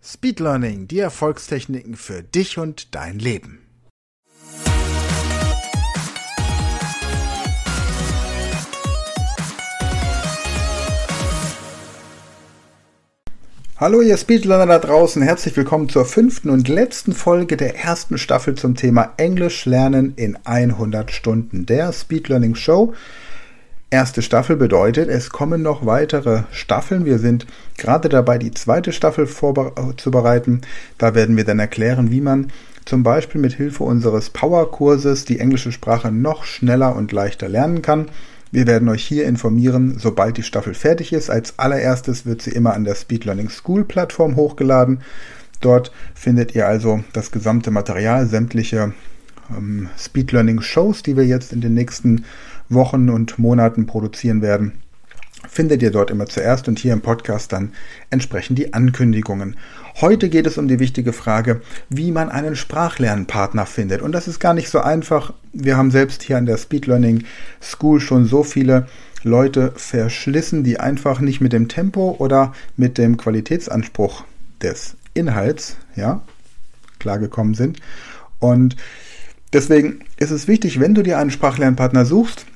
Speed Learning, die Erfolgstechniken für dich und dein Leben. Hallo ihr Speedlearner da draußen, herzlich willkommen zur fünften und letzten Folge der ersten Staffel zum Thema Englisch lernen in 100 Stunden, der Speedlearning Show. Erste Staffel bedeutet, es kommen noch weitere Staffeln. Wir sind gerade dabei, die zweite Staffel vorzubereiten. Da werden wir dann erklären, wie man zum Beispiel mit Hilfe unseres Power-Kurses die englische Sprache noch schneller und leichter lernen kann. Wir werden euch hier informieren, sobald die Staffel fertig ist. Als allererstes wird sie immer an der Speed Learning School Plattform hochgeladen. Dort findet ihr also das gesamte Material, sämtliche ähm, Speed Learning Shows, die wir jetzt in den nächsten Wochen und Monaten produzieren werden, findet ihr dort immer zuerst und hier im Podcast dann entsprechend die Ankündigungen. Heute geht es um die wichtige Frage, wie man einen Sprachlernpartner findet. Und das ist gar nicht so einfach. Wir haben selbst hier an der Speed Learning School schon so viele Leute verschlissen, die einfach nicht mit dem Tempo oder mit dem Qualitätsanspruch des Inhalts, ja, klargekommen sind. Und deswegen ist es wichtig, wenn du dir einen Sprachlernpartner suchst,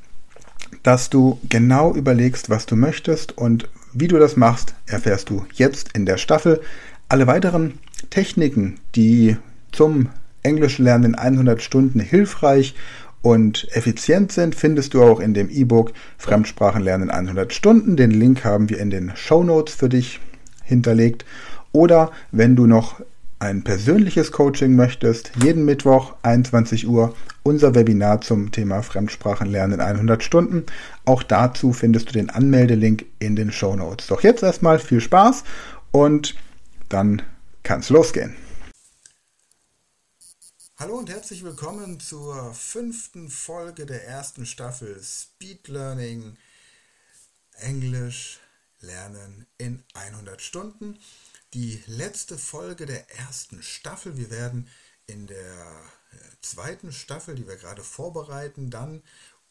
dass du genau überlegst, was du möchtest und wie du das machst, erfährst du jetzt in der Staffel. Alle weiteren Techniken, die zum Englisch lernen in 100 Stunden hilfreich und effizient sind, findest du auch in dem E-Book Fremdsprachenlernen in 100 Stunden. Den Link haben wir in den Show Notes für dich hinterlegt. Oder wenn du noch ein persönliches Coaching möchtest, jeden Mittwoch 21 Uhr unser Webinar zum Thema Fremdsprachenlernen in 100 Stunden. Auch dazu findest du den Anmeldelink in den Show Notes. Doch jetzt erstmal viel Spaß und dann kann's losgehen. Hallo und herzlich willkommen zur fünften Folge der ersten Staffel Speed Learning Englisch lernen in 100 Stunden die letzte Folge der ersten Staffel. Wir werden in der äh, zweiten Staffel, die wir gerade vorbereiten, dann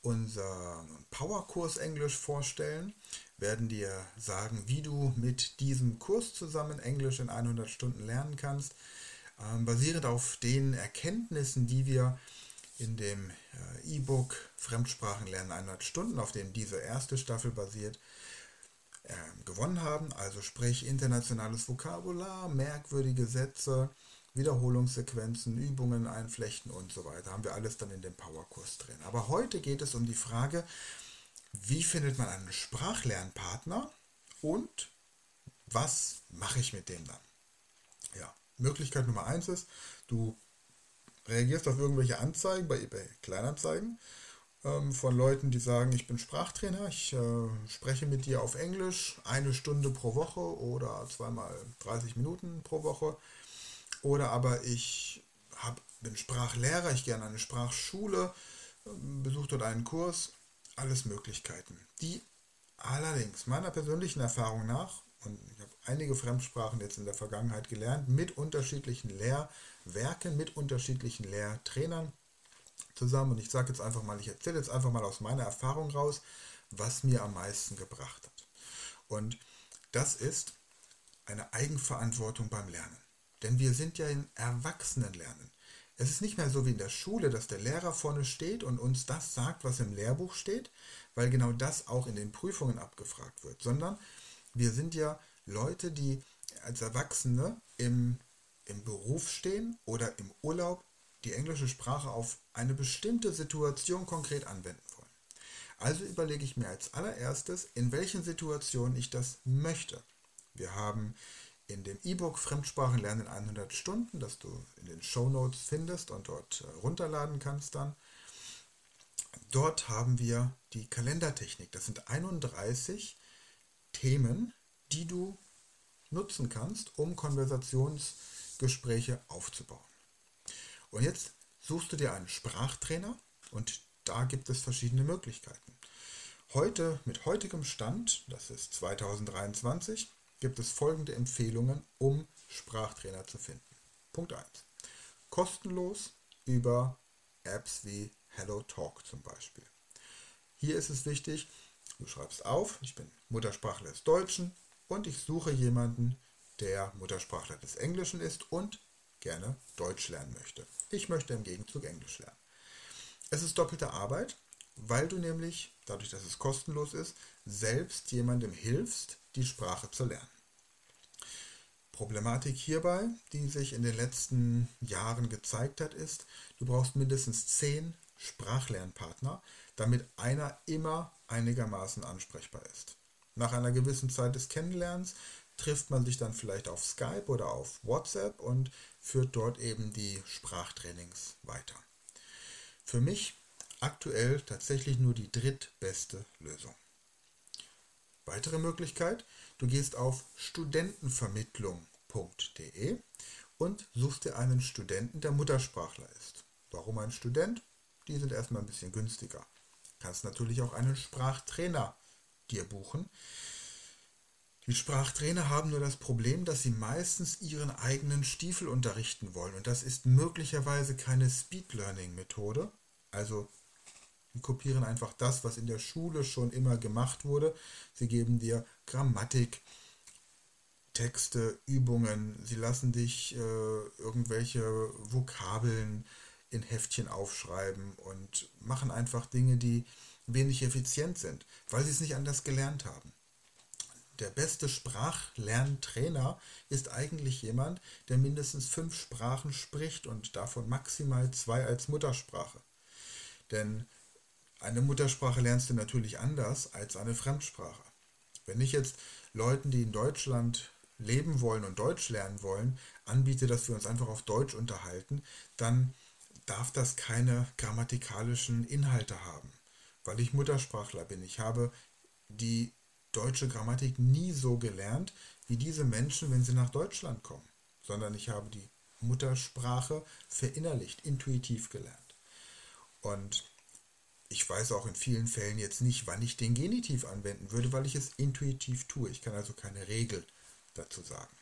unser Powerkurs Englisch vorstellen, werden dir sagen, wie du mit diesem Kurs zusammen Englisch in 100 Stunden lernen kannst, ähm, basierend auf den Erkenntnissen, die wir in dem äh, E-Book Fremdsprachen lernen 100 Stunden, auf dem diese erste Staffel basiert, äh, gewonnen haben, also sprich internationales Vokabular, merkwürdige Sätze, Wiederholungssequenzen, Übungen einflechten und so weiter. Haben wir alles dann in dem Powerkurs drin. Aber heute geht es um die Frage, wie findet man einen Sprachlernpartner und was mache ich mit dem dann? Ja, Möglichkeit Nummer eins ist, du reagierst auf irgendwelche Anzeigen bei eBay Kleinanzeigen ähm, von Leuten, die sagen, ich bin Sprachtrainer, ich äh, spreche mit dir auf Englisch eine Stunde pro Woche oder zweimal 30 Minuten pro Woche. Oder aber ich hab, bin Sprachlehrer, ich gehe an eine Sprachschule, ähm, besuche dort einen Kurs. Alles Möglichkeiten, die allerdings meiner persönlichen Erfahrung nach, und ich habe einige Fremdsprachen jetzt in der Vergangenheit gelernt, mit unterschiedlichen Lehrwerken, mit unterschiedlichen Lehrtrainern, zusammen und ich sage jetzt einfach mal, ich erzähle jetzt einfach mal aus meiner Erfahrung raus, was mir am meisten gebracht hat. Und das ist eine Eigenverantwortung beim Lernen. Denn wir sind ja in Erwachsenenlernen. Es ist nicht mehr so wie in der Schule, dass der Lehrer vorne steht und uns das sagt, was im Lehrbuch steht, weil genau das auch in den Prüfungen abgefragt wird, sondern wir sind ja Leute, die als Erwachsene im, im Beruf stehen oder im Urlaub die englische Sprache auf eine bestimmte Situation konkret anwenden wollen. Also überlege ich mir als allererstes, in welchen Situationen ich das möchte. Wir haben in dem E-Book Fremdsprachen lernen in 100 Stunden, das du in den Show Notes findest und dort äh, runterladen kannst dann. Dort haben wir die Kalendertechnik. Das sind 31 Themen, die du nutzen kannst, um Konversationsgespräche aufzubauen. Und jetzt suchst du dir einen Sprachtrainer und da gibt es verschiedene Möglichkeiten. Heute, mit heutigem Stand, das ist 2023, gibt es folgende Empfehlungen, um Sprachtrainer zu finden. Punkt 1. Kostenlos über Apps wie HelloTalk zum Beispiel. Hier ist es wichtig, du schreibst auf, ich bin Muttersprachler des Deutschen und ich suche jemanden, der Muttersprachler des Englischen ist und gerne Deutsch lernen möchte. Ich möchte im Gegenzug Englisch lernen. Es ist doppelte Arbeit, weil du nämlich, dadurch, dass es kostenlos ist, selbst jemandem hilfst, die Sprache zu lernen. Problematik hierbei, die sich in den letzten Jahren gezeigt hat, ist, du brauchst mindestens zehn Sprachlernpartner, damit einer immer einigermaßen ansprechbar ist. Nach einer gewissen Zeit des Kennenlernens trifft man sich dann vielleicht auf Skype oder auf WhatsApp und führt dort eben die Sprachtrainings weiter. Für mich aktuell tatsächlich nur die drittbeste Lösung. Weitere Möglichkeit, du gehst auf studentenvermittlung.de und suchst dir einen Studenten, der Muttersprachler ist. Warum ein Student? Die sind erstmal ein bisschen günstiger. Kannst natürlich auch einen Sprachtrainer dir buchen. Die Sprachtrainer haben nur das Problem, dass sie meistens ihren eigenen Stiefel unterrichten wollen und das ist möglicherweise keine Speed Learning Methode. Also Sie kopieren einfach das, was in der Schule schon immer gemacht wurde. Sie geben dir Grammatik, Texte, Übungen. Sie lassen dich äh, irgendwelche Vokabeln in Heftchen aufschreiben und machen einfach Dinge, die wenig effizient sind, weil sie es nicht anders gelernt haben. Der beste Sprachlerntrainer ist eigentlich jemand, der mindestens fünf Sprachen spricht und davon maximal zwei als Muttersprache. Denn eine Muttersprache lernst du natürlich anders als eine Fremdsprache. Wenn ich jetzt Leuten, die in Deutschland leben wollen und Deutsch lernen wollen, anbiete, dass wir uns einfach auf Deutsch unterhalten, dann darf das keine grammatikalischen Inhalte haben, weil ich Muttersprachler bin. Ich habe die deutsche Grammatik nie so gelernt wie diese Menschen, wenn sie nach Deutschland kommen, sondern ich habe die Muttersprache verinnerlicht, intuitiv gelernt. Und ich weiß auch in vielen Fällen jetzt nicht, wann ich den Genitiv anwenden würde, weil ich es intuitiv tue. Ich kann also keine Regel dazu sagen.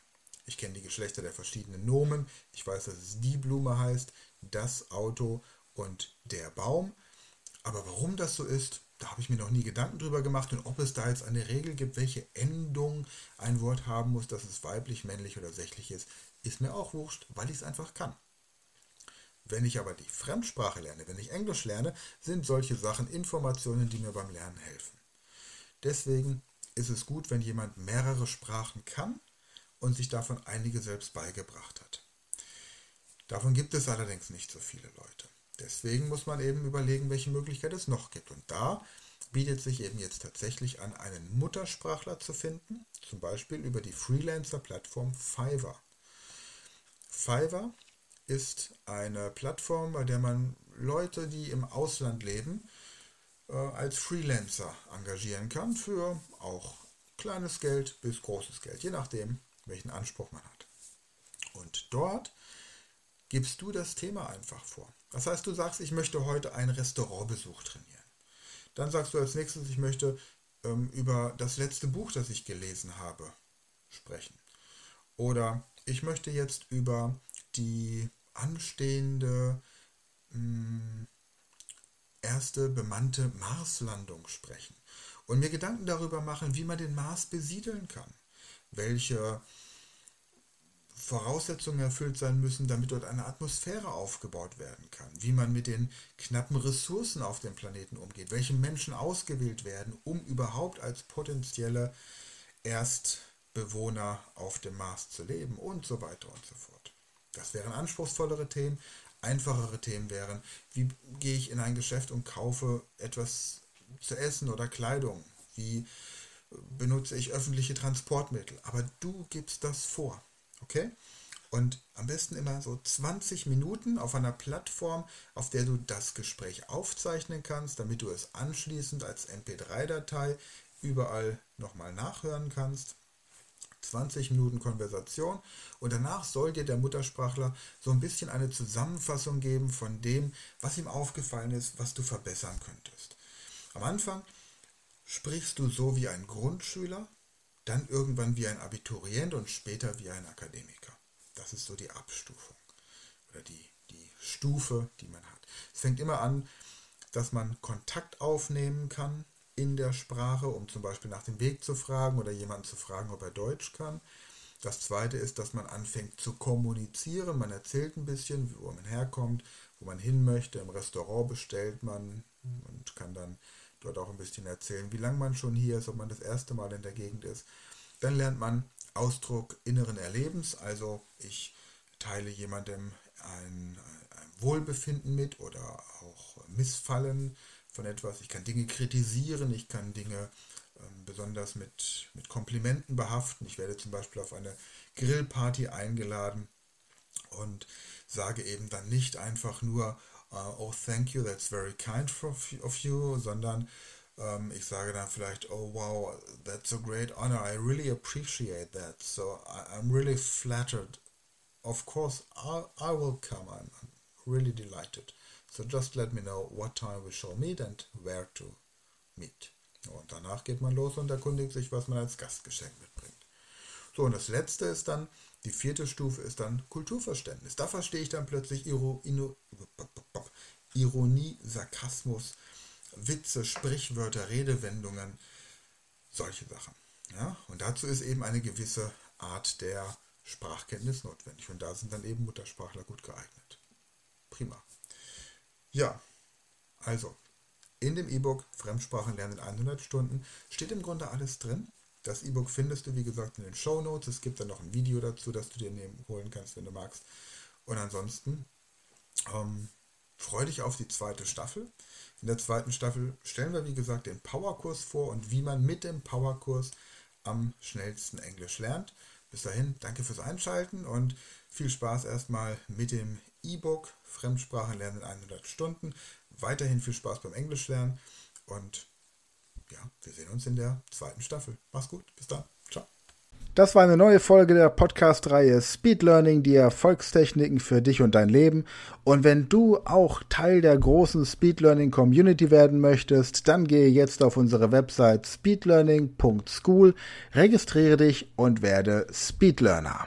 Ich kenne die Geschlechter der verschiedenen Nomen. Ich weiß, dass es die Blume heißt, das Auto und der Baum. Aber warum das so ist, da habe ich mir noch nie Gedanken drüber gemacht und ob es da jetzt eine Regel gibt, welche Endung ein Wort haben muss, dass es weiblich, männlich oder sächlich ist, ist mir auch wurscht, weil ich es einfach kann. Wenn ich aber die Fremdsprache lerne, wenn ich Englisch lerne, sind solche Sachen Informationen, die mir beim Lernen helfen. Deswegen ist es gut, wenn jemand mehrere Sprachen kann und sich davon einige selbst beigebracht hat. Davon gibt es allerdings nicht so viele Leute. Deswegen muss man eben überlegen, welche Möglichkeit es noch gibt. Und da bietet sich eben jetzt tatsächlich an, einen Muttersprachler zu finden, zum Beispiel über die Freelancer-Plattform Fiverr. Fiverr ist eine Plattform, bei der man Leute, die im Ausland leben, äh, als Freelancer engagieren kann für auch kleines Geld bis großes Geld, je nachdem, welchen Anspruch man hat. Und dort gibst du das Thema einfach vor. Das heißt, du sagst, ich möchte heute einen Restaurantbesuch trainieren. Dann sagst du als nächstes, ich möchte ähm, über das letzte Buch, das ich gelesen habe, sprechen. Oder ich möchte jetzt über die anstehende mh, hm, erste bemannte Marslandung sprechen und mir Gedanken darüber machen, wie man den Mars besiedeln kann, welche Voraussetzungen erfüllt sein müssen, damit dort eine Atmosphäre aufgebaut werden kann, wie man mit den knappen Ressourcen auf dem Planeten umgeht, welche Menschen ausgewählt werden, um überhaupt als potenzielle Erstbewohner auf dem Mars zu leben und so weiter und so fort. Das wären anspruchsvollere Themen. Einfachere Themen wären, wie gehe ich in ein Geschäft und kaufe etwas zu essen oder Kleidung? Wie benutze ich öffentliche Transportmittel? Aber du gibst das vor. Okay? Und am besten immer so 20 Minuten auf einer Plattform, auf der du das Gespräch aufzeichnen kannst, damit du es anschließend als MP3-Datei überall nochmal nachhören kannst. 20 Minuten Konversation und danach soll dir der Muttersprachler so ein bisschen eine Zusammenfassung geben von dem, was ihm aufgefallen ist, was du verbessern könntest. Am Anfang sprichst du so wie ein Grundschüler, dann irgendwann wie ein Abiturient und später wie ein Akademiker. Das ist so die Abstufung oder die, die Stufe, die man hat. Es fängt immer an, dass man Kontakt aufnehmen kann in der Sprache, um zum Beispiel nach dem Weg zu fragen oder jemanden zu fragen, ob er Deutsch kann. Das zweite ist, dass man anfängt zu kommunizieren. Man erzählt ein bisschen, wo man herkommt, wo man hin möchte. Im Restaurant bestellt man und kann dann dort auch ein bisschen erzählen, wie lange man schon hier ist, ob man das erste Mal in der Gegend ist. Dann lernt man Ausdruck inneren Erlebens, also ich teile jemandem ein, ein Wohlbefinden mit oder auch Missfallen von etwas. Ich kann Dinge kritisieren, ich kann Dinge ähm, besonders mit, mit Komplimenten behaften. Ich werde zum Beispiel auf eine Grillparty eingeladen und sage eben dann nicht einfach nur, uh, oh thank you, that's very kind of you, sondern ähm, ich sage dann vielleicht, oh wow, that's a great honor, I really appreciate that, so I, I'm really flattered. Of course, I, I will come, I'm really delighted. So just let me know what time we shall meet and where to meet. Und danach geht man los und erkundigt sich, was man als Gastgeschenk mitbringt. So, und das letzte ist dann, die vierte Stufe ist dann Kulturverständnis. Da verstehe ich dann plötzlich Ironie, Sarkasmus, Witze, Sprichwörter, Redewendungen, solche Sachen. Ja? Und dazu ist eben eine gewisse Art der Sprachkenntnis notwendig. Und da sind dann eben Muttersprachler gut geeignet. Prima. Ja, also in dem E-Book Fremdsprachen lernen in 100 Stunden steht im Grunde alles drin. Das E-Book findest du, wie gesagt, in den Show Notes. Es gibt dann noch ein Video dazu, das du dir nehmen, holen kannst, wenn du magst. Und ansonsten ähm, freu dich auf die zweite Staffel. In der zweiten Staffel stellen wir, wie gesagt, den Powerkurs vor und wie man mit dem Powerkurs am schnellsten Englisch lernt. Bis dahin, danke fürs Einschalten und viel Spaß erstmal mit dem E-Book Fremdsprachen lernen in 100 Stunden. Weiterhin viel Spaß beim Englisch lernen und ja, wir sehen uns in der zweiten Staffel. Mach's gut, bis dann. Ciao. Das war eine neue Folge der Podcast-Reihe Speed Learning, die Erfolgstechniken für dich und dein Leben. Und wenn du auch Teil der großen Speed Learning Community werden möchtest, dann gehe jetzt auf unsere Website speedlearning.school, registriere dich und werde Speed Learner.